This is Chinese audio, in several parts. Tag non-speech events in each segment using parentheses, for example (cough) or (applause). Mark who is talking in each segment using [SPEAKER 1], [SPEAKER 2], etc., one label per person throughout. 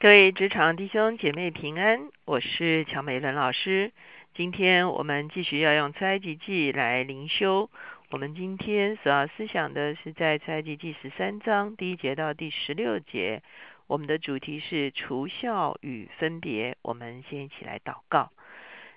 [SPEAKER 1] 各位职场弟兄姐妹平安，我是乔美伦老师。今天我们继续要用埃及记来灵修。我们今天所要思想的是在埃及记十三章第一节到第十六节。我们的主题是除孝与分别。我们先一起来祷告。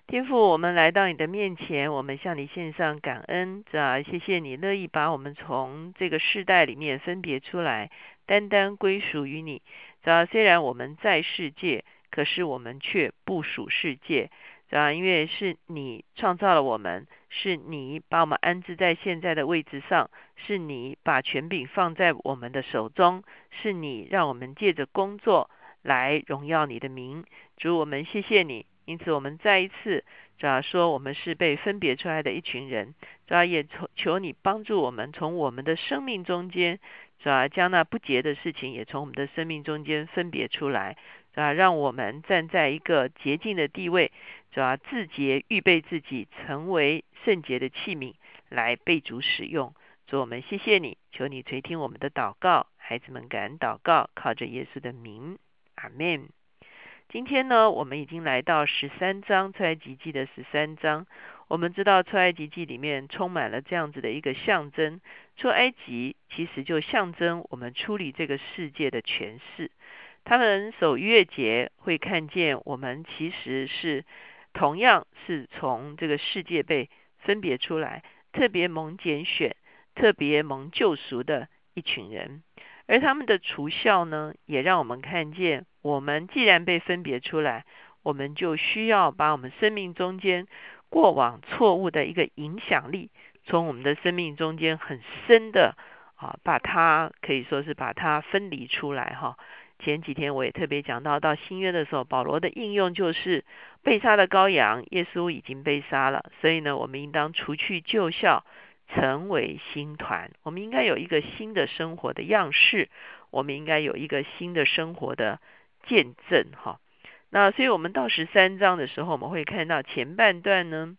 [SPEAKER 1] 天父，我们来到你的面前，我们向你献上感恩，啊，谢谢你乐意把我们从这个世代里面分别出来，单单归属于你。啊，虽然我们在世界，可是我们却不属世界。啊，因为是你创造了我们，是你把我们安置在现在的位置上，是你把权柄放在我们的手中，是你让我们借着工作来荣耀你的名。主，我们谢谢你。因此，我们再一次，主要说我们是被分别出来的一群人，主要也求求你帮助我们，从我们的生命中间，主要将那不洁的事情也从我们的生命中间分别出来，主要让我们站在一个洁净的地位，主要自洁，预备自己成为圣洁的器皿，来被主使用。主，我们谢谢你，求你垂听我们的祷告，孩子们感恩祷告，靠着耶稣的名，阿门。今天呢，我们已经来到十三章出埃及记的十三章。我们知道出埃及记里面充满了这样子的一个象征，出埃及其实就象征我们处理这个世界的诠释。他们守月节会看见我们其实是同样是从这个世界被分别出来，特别蒙拣选、特别蒙救赎的一群人。而他们的除效呢，也让我们看见，我们既然被分别出来，我们就需要把我们生命中间过往错误的一个影响力，从我们的生命中间很深的啊，把它可以说是把它分离出来哈。前几天我也特别讲到，到新约的时候，保罗的应用就是被杀的羔羊，耶稣已经被杀了，所以呢，我们应当除去旧效。成为新团，我们应该有一个新的生活的样式，我们应该有一个新的生活的见证，哈。那所以，我们到十三章的时候，我们会看到前半段呢，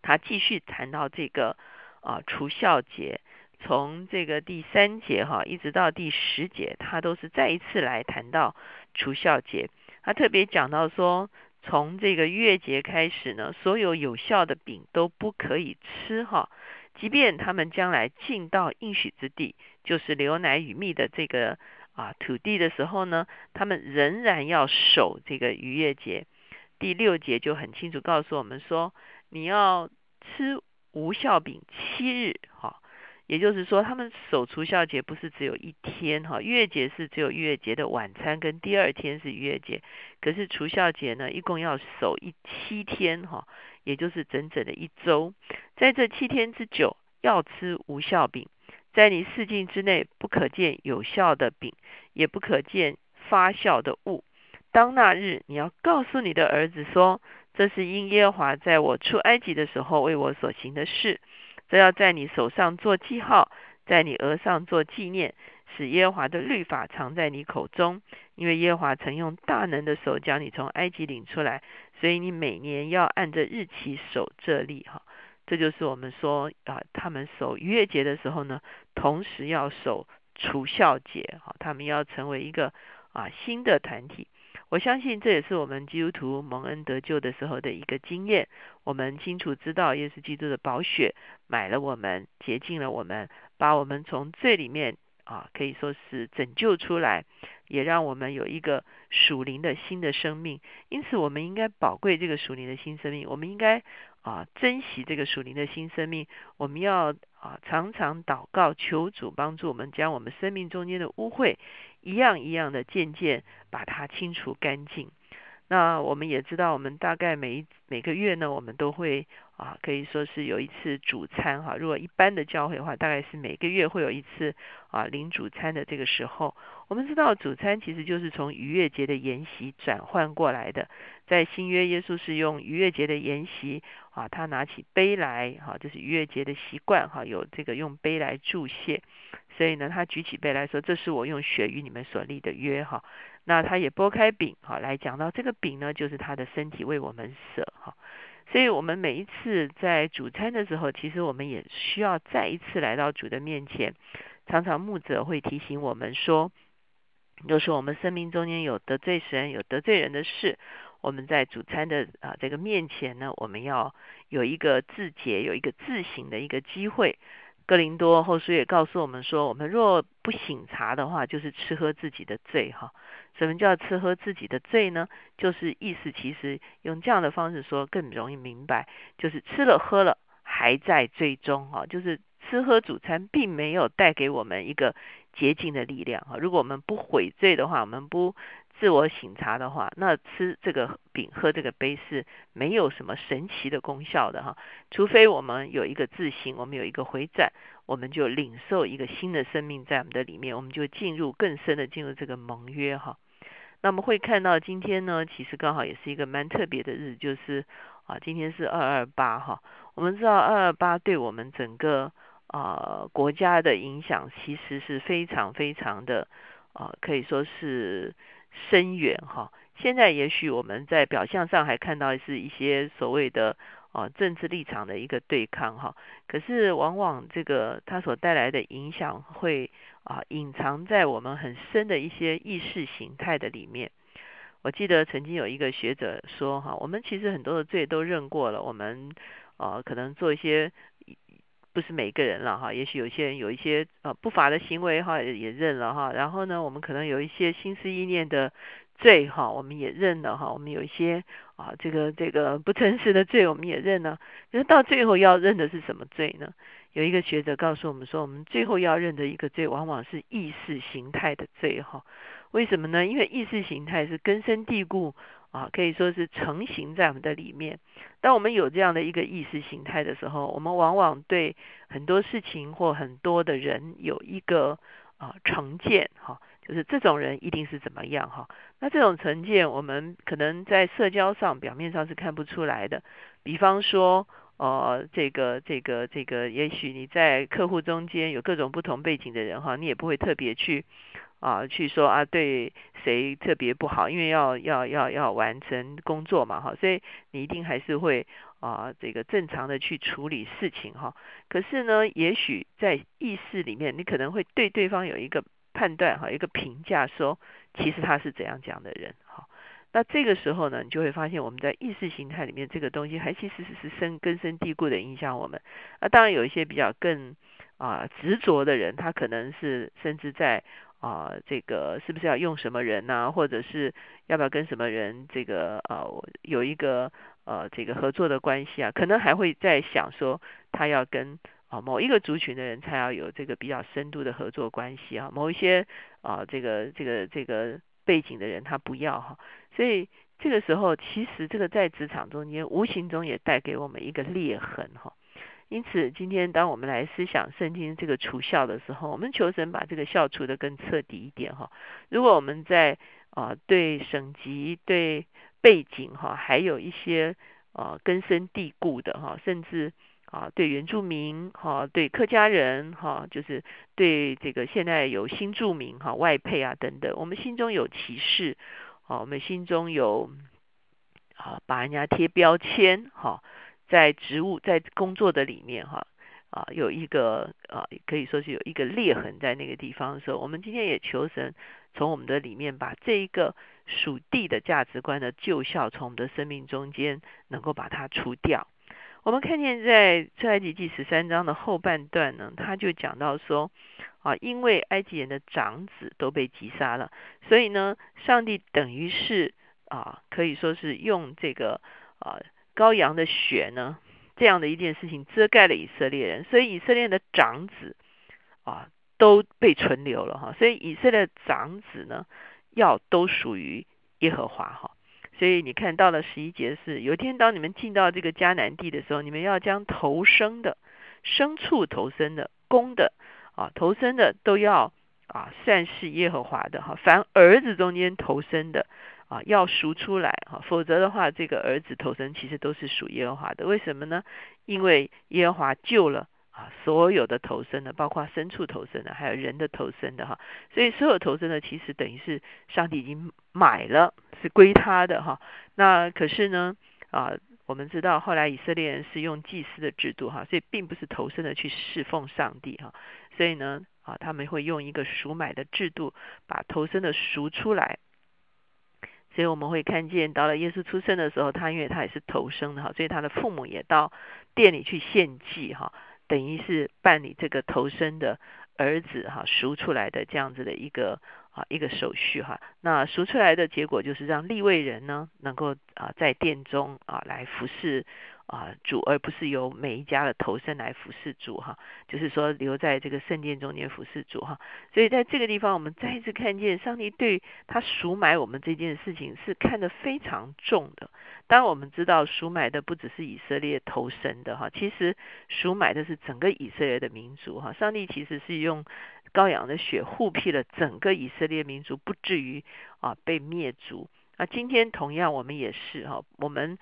[SPEAKER 1] 他继续谈到这个啊除孝节，从这个第三节哈一直到第十节，他都是再一次来谈到除孝节。他特别讲到说，从这个月节开始呢，所有有效的饼都不可以吃，哈。即便他们将来进到应许之地，就是流奶与蜜的这个啊土地的时候呢，他们仍然要守这个逾越节。第六节就很清楚告诉我们说，你要吃无效饼七日，哈，也就是说，他们守除孝节不是只有一天，哈，逾越节是只有逾越节的晚餐跟第二天是逾越节，可是除孝节呢，一共要守一七天，哈。也就是整整的一周，在这七天之久，要吃无效饼，在你四境之内不可见有效的饼，也不可见发酵的物。当那日，你要告诉你的儿子说：“这是因耶和华在我出埃及的时候为我所行的事。”这要在你手上做记号，在你额上做纪念，使耶和华的律法藏在你口中，因为耶和华曾用大能的手将你从埃及领出来。所以你每年要按着日期守这例哈，这就是我们说啊，他们守逾越节的时候呢，同时要守除孝节啊，他们要成为一个啊新的团体。我相信这也是我们基督徒蒙恩得救的时候的一个经验。我们清楚知道，耶稣基督的宝血买了我们，洁净了我们，把我们从罪里面啊可以说是拯救出来。也让我们有一个属灵的新的生命，因此我们应该宝贵这个属灵的新生命，我们应该啊珍惜这个属灵的新生命，我们要啊常常祷告求主帮助我们，将我们生命中间的污秽一样一样的渐渐把它清除干净。那我们也知道，我们大概每一每个月呢，我们都会啊可以说是有一次主餐哈。如果一般的教会的话，大概是每个月会有一次啊领主餐的这个时候。我们知道主餐其实就是从逾越节的筵席转换过来的，在新约耶稣是用逾越节的筵席啊，他拿起杯来哈，这是逾越节的习惯哈，有这个用杯来祝谢，所以呢，他举起杯来说：“这是我用血与你们所立的约哈。”那他也拨开饼哈，来讲到这个饼呢，就是他的身体为我们舍哈。所以我们每一次在主餐的时候，其实我们也需要再一次来到主的面前，常常牧者会提醒我们说。就是我们生命中间有得罪神、有得罪人的事，我们在主餐的啊这个面前呢，我们要有一个自洁、有一个自省的一个机会。哥林多后书也告诉我们说，我们若不醒察的话，就是吃喝自己的罪哈。什么叫吃喝自己的罪呢？就是意思其实用这样的方式说更容易明白，就是吃了喝了还在罪中哈，就是吃喝主餐并没有带给我们一个洁净的力量哈。如果我们不悔罪的话，我们不。自我醒察的话，那吃这个饼、喝这个杯是没有什么神奇的功效的哈。除非我们有一个自省，我们有一个回转，我们就领受一个新的生命在我们的里面，我们就进入更深的进入这个盟约哈。那么会看到今天呢，其实刚好也是一个蛮特别的日子，就是啊，今天是二二八哈。我们知道二二八对我们整个啊国家的影响其实是非常非常的啊，可以说是。深远哈，现在也许我们在表象上还看到是一些所谓的啊政治立场的一个对抗哈，可是往往这个它所带来的影响会啊隐藏在我们很深的一些意识形态的里面。我记得曾经有一个学者说哈，我们其实很多的罪都认过了，我们啊可能做一些不是每个人了哈，也许有些人有一些呃不法的行为哈也认了哈，然后呢，我们可能有一些心思意念的罪哈，我们也认了哈，我们有一些啊这个这个不诚实的罪我们也认了，可是到最后要认的是什么罪呢？有一个学者告诉我们说，我们最后要认的一个罪，往往是意识形态的罪哈。为什么呢？因为意识形态是根深蒂固。啊，可以说是成型在我们的里面。当我们有这样的一个意识形态的时候，我们往往对很多事情或很多的人有一个啊成见，哈，就是这种人一定是怎么样，哈。那这种成见，我们可能在社交上表面上是看不出来的。比方说，呃，这个这个这个，也许你在客户中间有各种不同背景的人，哈，你也不会特别去。啊，去说啊，对谁特别不好，因为要要要要完成工作嘛，哈，所以你一定还是会啊，这个正常的去处理事情哈。可是呢，也许在意识里面，你可能会对对方有一个判断哈，一个评价，说其实他是怎样讲的人哈。那这个时候呢，你就会发现我们在意识形态里面这个东西，还其实是是深根深蒂固的影响我们。那当然有一些比较更啊执着的人，他可能是甚至在。啊，这个是不是要用什么人呢？或者是要不要跟什么人这个呃有一个呃这个合作的关系啊？可能还会在想说他要跟啊某一个族群的人才要有这个比较深度的合作关系啊，某一些啊这个这个这个背景的人他不要哈，所以这个时候其实这个在职场中间无形中也带给我们一个裂痕哈。因此，今天当我们来思想圣经这个除孝的时候，我们求神把这个孝除的更彻底一点哈。如果我们在啊对省级、对背景哈，还有一些啊根深蒂固的哈，甚至啊对原住民哈、对客家人哈，就是对这个现在有新住民哈、外配啊等等，我们心中有歧视啊，我们心中有啊把人家贴标签哈。在植物在工作的里面哈啊有一个啊可以说是有一个裂痕在那个地方的时候，我们今天也求神从我们的里面把这一个属地的价值观的旧效从我们的生命中间能够把它除掉。我们看见在出埃及记十三章的后半段呢，他就讲到说啊，因为埃及人的长子都被击杀了，所以呢，上帝等于是啊可以说是用这个啊。羔羊的血呢？这样的一件事情遮盖了以色列人，所以以色列的长子啊都被存留了哈。所以以色列长子呢要都属于耶和华哈。所以你看到了十一节是，有一天当你们进到这个迦南地的时候，你们要将头生的、牲畜头生的、公的啊头生的都要啊算是耶和华的哈。凡儿子中间头生的。啊，要赎出来哈，否则的话，这个儿子头生其实都是属耶和华的。为什么呢？因为耶和华救了啊，所有的头生的，包括牲畜头生的，还有人的头生的哈。所以所有头生的，其实等于是上帝已经买了，是归他的哈。那可是呢，啊，我们知道后来以色列人是用祭司的制度哈，所以并不是头生的去侍奉上帝哈。所以呢，啊，他们会用一个赎买的制度把头生的赎出来。所以我们会看见，到了耶稣出生的时候，他因为他也是头生的哈，所以他的父母也到店里去献祭哈，等于是办理这个头生的儿子哈赎出来的这样子的一个啊一个手续哈。那赎出来的结果就是让立位人呢能够啊在殿中啊来服侍。啊，主而不是由每一家的头生来服侍主哈，就是说留在这个圣殿中间服侍主哈。所以在这个地方，我们再一次看见上帝对他赎买我们这件事情是看得非常重的。当，我们知道赎买的不只是以色列头生的哈，其实赎买的是整个以色列的民族哈。上帝其实是用羔羊的血护庇了整个以色列民族，不至于啊被灭族。啊，今天同样我们也是哈，我们。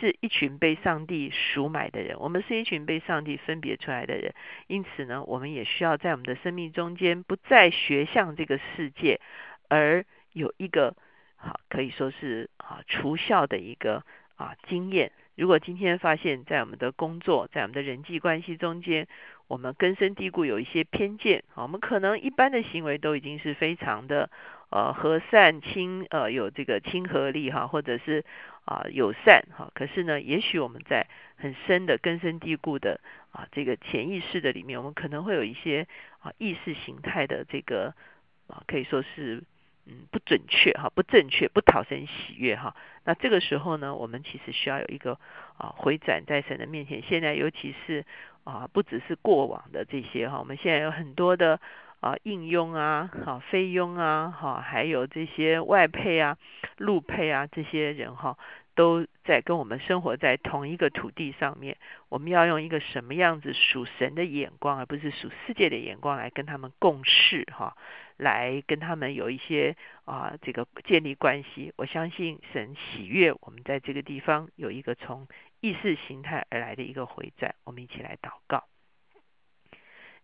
[SPEAKER 1] 是一群被上帝赎买的人，我们是一群被上帝分别出来的人，因此呢，我们也需要在我们的生命中间不再学像这个世界，而有一个好可以说是啊除孝的一个啊经验。如果今天发现，在我们的工作，在我们的人际关系中间，我们根深蒂固有一些偏见，啊我们可能一般的行为都已经是非常的。呃，和善亲呃有这个亲和力哈，或者是啊友善哈。可是呢，也许我们在很深的根深蒂固的啊这个潜意识的里面，我们可能会有一些啊意识形态的这个啊可以说是嗯不准确哈，不正确，不讨神喜悦哈。那这个时候呢，我们其实需要有一个啊回转在神的面前。现在尤其是啊不只是过往的这些哈，我们现在有很多的。啊，应佣啊，哈非佣啊，哈，还有这些外配啊、路配啊，这些人哈，都在跟我们生活在同一个土地上面。我们要用一个什么样子属神的眼光，而不是属世界的眼光来跟他们共事哈，来跟他们有一些啊这个建立关系。我相信神喜悦我们在这个地方有一个从意识形态而来的一个回转。我们一起来祷告。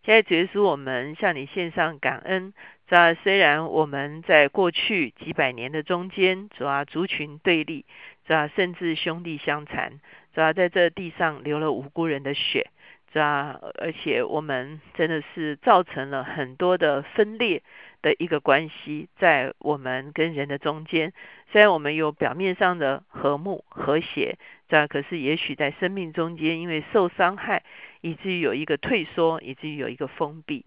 [SPEAKER 1] 现在结束，我们向你献上感恩。主啊，虽然我们在过去几百年的中间，主啊，族群对立，是吧，甚至兄弟相残，是吧，在这地上流了无辜人的血，是吧，而且我们真的是造成了很多的分裂的一个关系，在我们跟人的中间。虽然我们有表面上的和睦和谐，这样可是也许在生命中间，因为受伤害。以至于有一个退缩，以至于有一个封闭，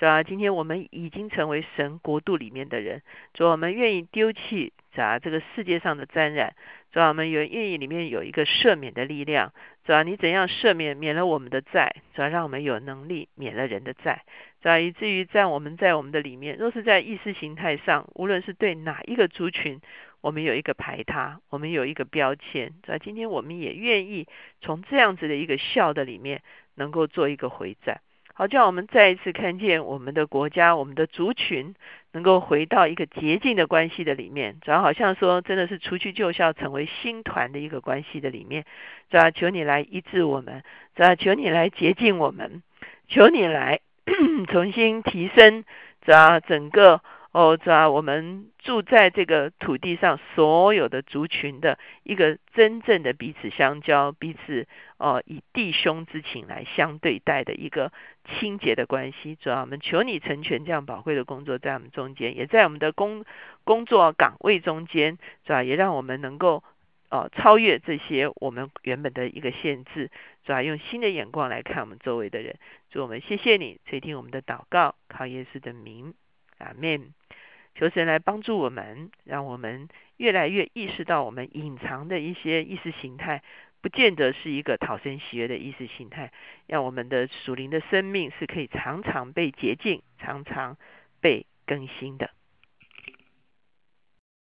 [SPEAKER 1] 是吧，今天我们已经成为神国度里面的人，主啊，我们愿意丢弃啊这个世界上的沾染，主要，我们愿愿意里面有一个赦免的力量，主要，你怎样赦免免了我们的债，主要，让我们有能力免了人的债，主要，以至于在我们在我们的里面，若是在意识形态上，无论是对哪一个族群，我们有一个排他，我们有一个标签，主要，今天我们也愿意从这样子的一个笑的里面。能够做一个回转，好，叫我们再一次看见我们的国家、我们的族群能够回到一个洁净的关系的里面，主要好像说真的是除去旧校，成为新团的一个关系的里面，主要求你来医治我们，主要求你来洁净我们，求你来 (clears throat) 重新提升，主要整个。哦，主啊，我们住在这个土地上，所有的族群的一个真正的彼此相交、彼此哦以弟兄之情来相对待的一个清洁的关系。主啊，我们求你成全这样宝贵的工作在我们中间，也在我们的工工作岗位中间，是吧？也让我们能够哦超越这些我们原本的一个限制，是吧？用新的眼光来看我们周围的人。主我们谢谢你垂听我们的祷告，靠耶稣的名，阿门。求神来帮助我们，让我们越来越意识到我们隐藏的一些意识形态，不见得是一个讨生喜悦的意识形态。让我们的属灵的生命是可以常常被洁净、常常被更新的。